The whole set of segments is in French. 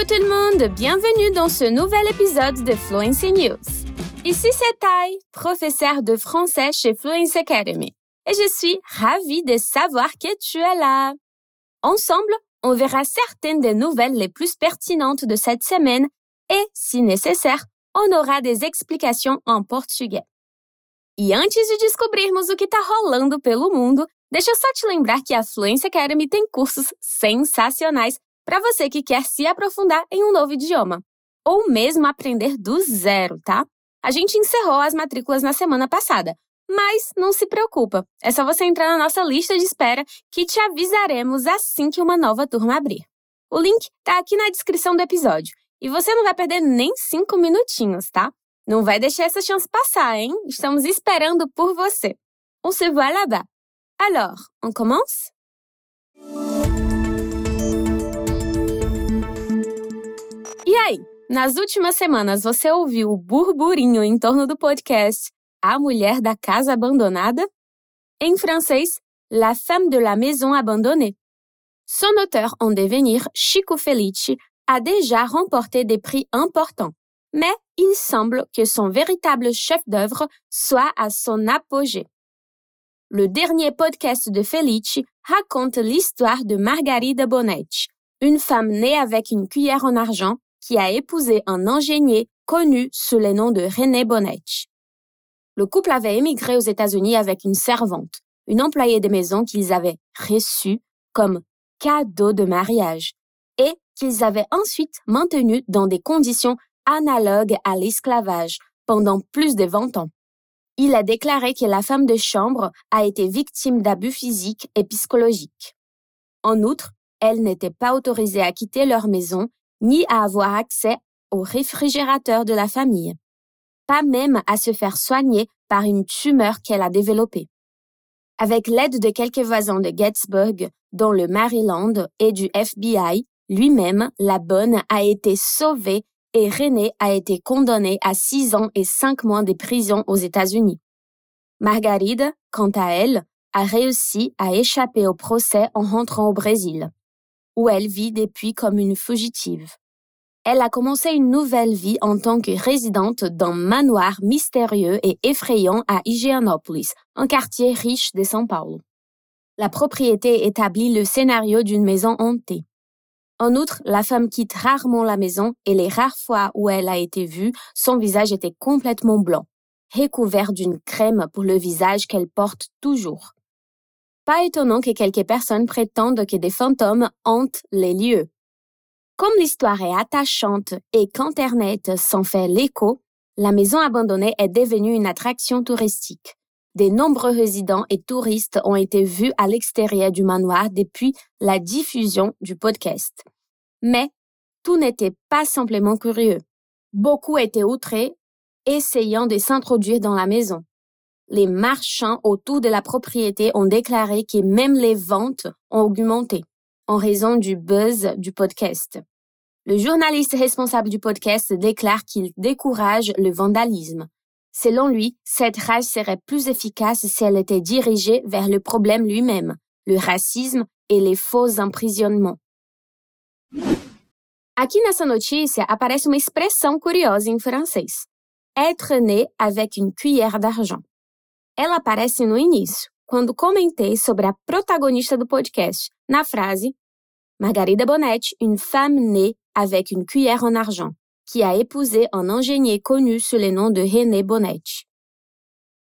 Coucou tout le monde, bienvenue dans ce nouvel épisode de Fluency News. Ici c'est Tai, professeur de français chez Fluency Academy, et je suis ravie de savoir que tu es là. Ensemble, on verra certaines des nouvelles les plus pertinentes de cette semaine et, si nécessaire, on aura des explications em português. E antes de descobrirmos o que está rolando pelo mundo, deixa eu só te lembrar que a Fluency Academy tem cursos sensacionais para você que quer se aprofundar em um novo idioma, ou mesmo aprender do zero, tá? A gente encerrou as matrículas na semana passada, mas não se preocupa, é só você entrar na nossa lista de espera que te avisaremos assim que uma nova turma abrir. O link está aqui na descrição do episódio e você não vai perder nem cinco minutinhos, tá? Não vai deixar essa chance passar, hein? Estamos esperando por você. On se voit là-bas. Alors, on commence? E aí, nas últimas semanas você ouviu o burburinho em torno do podcast A Mulher da Casa Abandonada? Em francês, La Femme de la Maison Abandonnée. Son auteur en devenir, Chico Felici, a déjà remporté des prix importants, mais il semble que son véritable chef-d'œuvre soit à son apogée. Le dernier podcast de Felici raconte l'histoire de Margarida Bonetti, une femme née avec une cuillère en argent qui a épousé un ingénieur connu sous le nom de René Bonetti. Le couple avait émigré aux États-Unis avec une servante, une employée de maison qu'ils avaient reçue comme cadeau de mariage et qu'ils avaient ensuite maintenu dans des conditions analogues à l'esclavage pendant plus de 20 ans. Il a déclaré que la femme de chambre a été victime d'abus physiques et psychologiques. En outre, elle n'était pas autorisée à quitter leur maison ni à avoir accès au réfrigérateur de la famille, pas même à se faire soigner par une tumeur qu'elle a développée. Avec l'aide de quelques voisins de Gettysburg, dont le Maryland et du FBI, lui-même, la bonne a été sauvée et René a été condamné à six ans et cinq mois de prison aux États-Unis. Margaride, quant à elle, a réussi à échapper au procès en rentrant au Brésil où elle vit depuis comme une fugitive. Elle a commencé une nouvelle vie en tant que résidente d'un manoir mystérieux et effrayant à Higienópolis, un quartier riche de São Paulo. La propriété établit le scénario d'une maison hantée. En outre, la femme quitte rarement la maison et les rares fois où elle a été vue, son visage était complètement blanc, recouvert d'une crème pour le visage qu'elle porte toujours. Pas étonnant que quelques personnes prétendent que des fantômes hantent les lieux. Comme l'histoire est attachante et qu'Internet s'en fait l'écho, la maison abandonnée est devenue une attraction touristique. De nombreux résidents et touristes ont été vus à l'extérieur du manoir depuis la diffusion du podcast. Mais tout n'était pas simplement curieux. Beaucoup étaient outrés, essayant de s'introduire dans la maison les marchands autour de la propriété ont déclaré que même les ventes ont augmenté en raison du buzz du podcast. Le journaliste responsable du podcast déclare qu'il décourage le vandalisme. Selon lui, cette rage serait plus efficace si elle était dirigée vers le problème lui-même, le racisme et les faux emprisonnements. Aqui nessa notícia aparece uma expressão curiosa em francês. Être né avec une cuillère d'argent. Ela aparece no início, quando comentei sobre a protagonista do podcast, na frase Margarida Bonetti, une femme née avec une cuillère en argent, qui a épousé un ingénieur connu sous le nom de René Bonetti.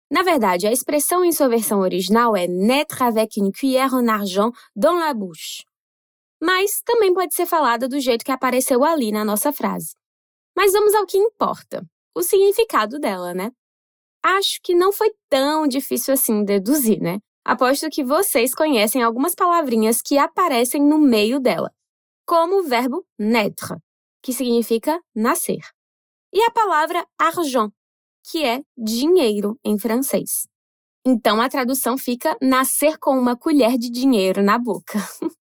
Na verdade, a expressão em sua versão original é naître avec une cuillère en argent dans la bouche. Mas também pode ser falada do jeito que apareceu ali na nossa frase. Mas vamos ao que importa: o significado dela, né? Acho que não foi tão difícil assim deduzir, né? Aposto que vocês conhecem algumas palavrinhas que aparecem no meio dela, como o verbo naître, que significa nascer, e a palavra argent, que é dinheiro em francês. Então a tradução fica nascer com uma colher de dinheiro na boca.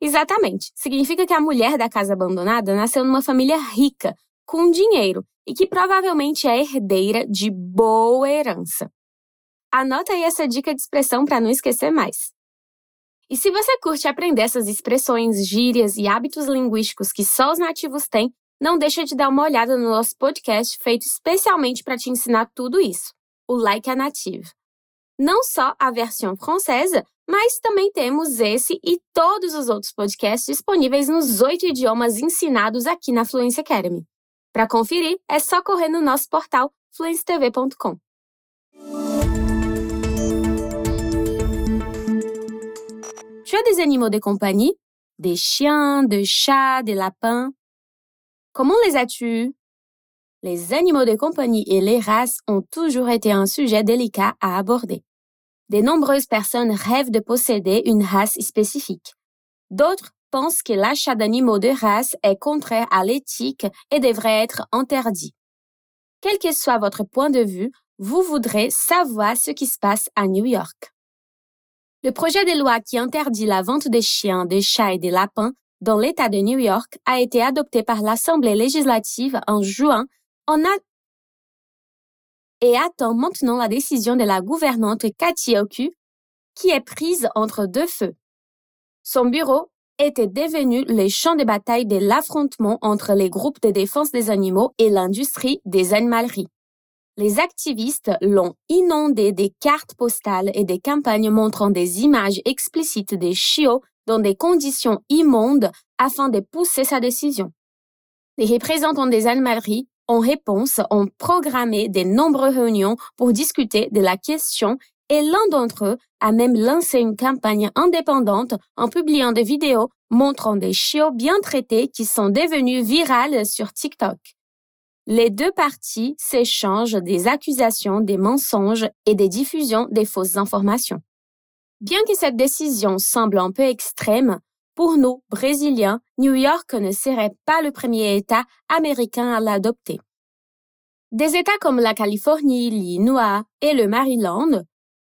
Exatamente. Significa que a mulher da casa abandonada nasceu numa família rica, com dinheiro e que provavelmente é herdeira de boa herança. Anota aí essa dica de expressão para não esquecer mais. E se você curte aprender essas expressões, gírias e hábitos linguísticos que só os nativos têm, não deixa de dar uma olhada no nosso podcast feito especialmente para te ensinar tudo isso, o Like a Native. Não só a versão francesa, mas também temos esse e todos os outros podcasts disponíveis nos oito idiomas ensinados aqui na Fluency Academy. Conferir, é só correr no nosso portal fluencetv.com. Tu as des animaux de compagnie? Des chiens, des chats, des lapins Comment les as-tu Les animaux de compagnie et les races ont toujours été un sujet délicat à aborder. De nombreuses personnes rêvent de posséder une race spécifique. D'autres pensent que l'achat d'animaux de race est contraire à l'éthique et devrait être interdit. Quel que soit votre point de vue, vous voudrez savoir ce qui se passe à New York. Le projet de loi qui interdit la vente des chiens, des chats et des lapins dans l'État de New York a été adopté par l'Assemblée législative en juin et attend maintenant la décision de la gouvernante Cathy Oku, qui est prise entre deux feux. Son bureau était devenu le champ de bataille de l'affrontement entre les groupes de défense des animaux et l'industrie des animaleries. Les activistes l'ont inondé des cartes postales et des campagnes montrant des images explicites des chiots dans des conditions immondes afin de pousser sa décision. Les représentants des animaleries en réponse, ont programmé de nombreuses réunions pour discuter de la question et l'un d'entre eux a même lancé une campagne indépendante en publiant des vidéos montrant des chiots bien traités qui sont devenus virales sur TikTok. Les deux parties s'échangent des accusations, des mensonges et des diffusions des fausses informations. Bien que cette décision semble un peu extrême, pour nous, Brésiliens, New York ne serait pas le premier État américain à l'adopter. Des États comme la Californie, l'Illinois et le Maryland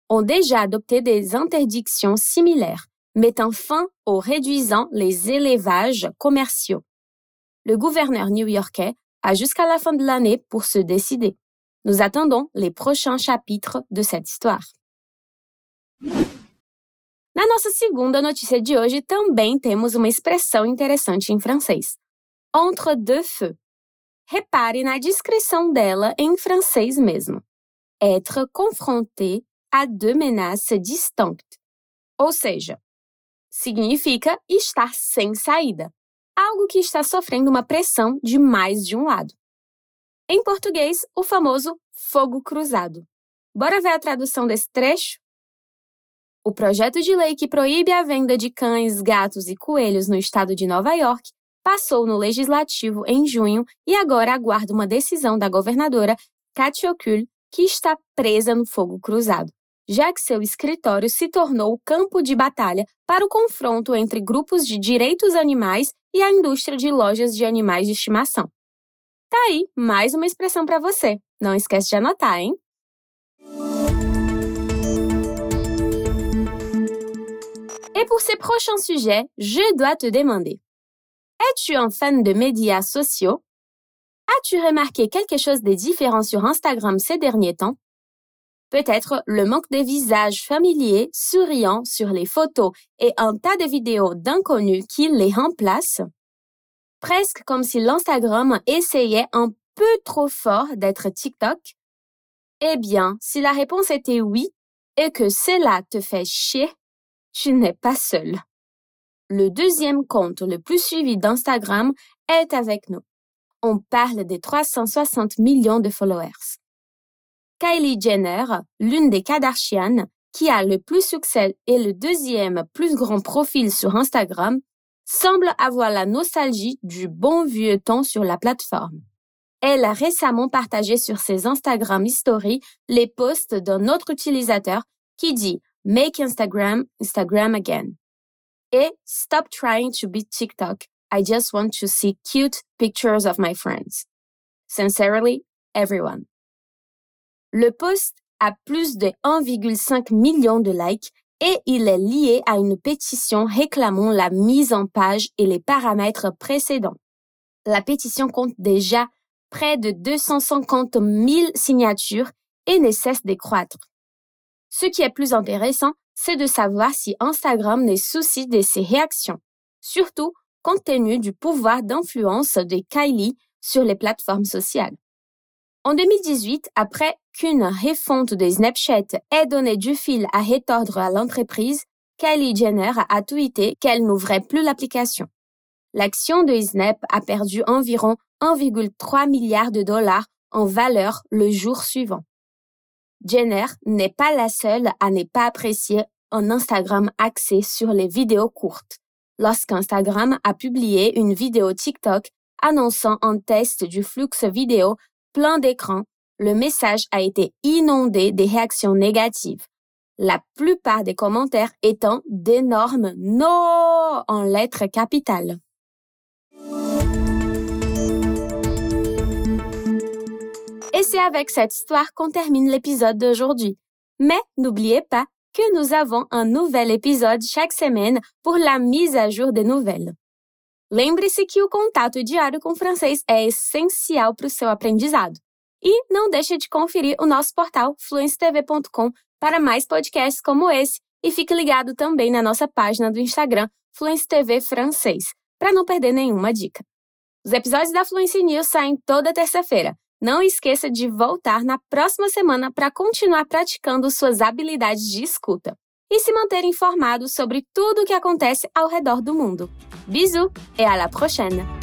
ont déjà adopté des interdictions similaires, mettant fin ou réduisant les élevages commerciaux. Le gouverneur new-yorkais a jusqu'à la fin de l'année pour se décider. Nous attendons les prochains chapitres de cette histoire. Na nossa segunda notícia de hoje também temos uma expressão interessante em francês. Entre deux feux. Repare na descrição dela em francês mesmo. Être confronté à deux menaces distinctes. Ou seja, significa estar sem saída, algo que está sofrendo uma pressão de mais de um lado. Em português, o famoso fogo cruzado. Bora ver a tradução desse trecho? O projeto de lei que proíbe a venda de cães, gatos e coelhos no estado de Nova York passou no legislativo em junho e agora aguarda uma decisão da governadora Katy Okul, que está presa no fogo cruzado, já que seu escritório se tornou o campo de batalha para o confronto entre grupos de direitos animais e a indústria de lojas de animais de estimação. Tá aí mais uma expressão para você. Não esquece de anotar, hein? Et pour ces prochains sujets, je dois te demander, es-tu un fan de médias sociaux? As-tu remarqué quelque chose de différent sur Instagram ces derniers temps? Peut-être le manque de visages familiers, souriants sur les photos et un tas de vidéos d'inconnus qui les remplacent? Presque comme si l'Instagram essayait un peu trop fort d'être TikTok? Eh bien, si la réponse était oui et que cela te fait chier, tu n'es pas seul. Le deuxième compte le plus suivi d'Instagram est avec nous. On parle des 360 millions de followers. Kylie Jenner, l'une des Kardashian, qui a le plus succès et le deuxième plus grand profil sur Instagram, semble avoir la nostalgie du bon vieux temps sur la plateforme. Elle a récemment partagé sur ses Instagram Stories les posts d'un autre utilisateur qui dit Make Instagram Instagram again. Et Stop trying to be TikTok. I just want to see cute pictures of my friends. Sincerely, everyone. Le post a plus de 1,5 million de likes et il est lié à une pétition réclamant la mise en page et les paramètres précédents. La pétition compte déjà près de 250 000 signatures et ne cesse de croître. Ce qui est plus intéressant, c'est de savoir si Instagram n'est souci de ses réactions, surtout compte tenu du pouvoir d'influence de Kylie sur les plateformes sociales. En 2018, après qu'une refonte de Snapchat ait donné du fil à retordre à l'entreprise, Kylie Jenner a tweeté qu'elle n'ouvrait plus l'application. L'action de Snap a perdu environ 1,3 milliard de dollars en valeur le jour suivant. Jenner n'est pas la seule à ne pas apprécier un Instagram axé sur les vidéos courtes. Lorsqu'Instagram a publié une vidéo TikTok annonçant un test du flux vidéo plein d'écran, le message a été inondé des réactions négatives. La plupart des commentaires étant d'énormes NO en lettres capitales. Et c'est avec cette histoire qu'on termine l'épisode d'aujourd'hui. Mais n'oubliez pas que nous avons un nouvel épisode chaque semaine pour la mise à jour des nouvelles. Lembre-se que o contato diário com o francês é essencial para o seu aprendizado. E não deixe de conferir o nosso portal fluencetv.com para mais podcasts como esse e fique ligado também na nossa página do Instagram Fluence TV Francês, para não perder nenhuma dica. Os episódios da Fluency News saem toda terça-feira. Não esqueça de voltar na próxima semana para continuar praticando suas habilidades de escuta e se manter informado sobre tudo o que acontece ao redor do mundo. Bisous et à la prochaine!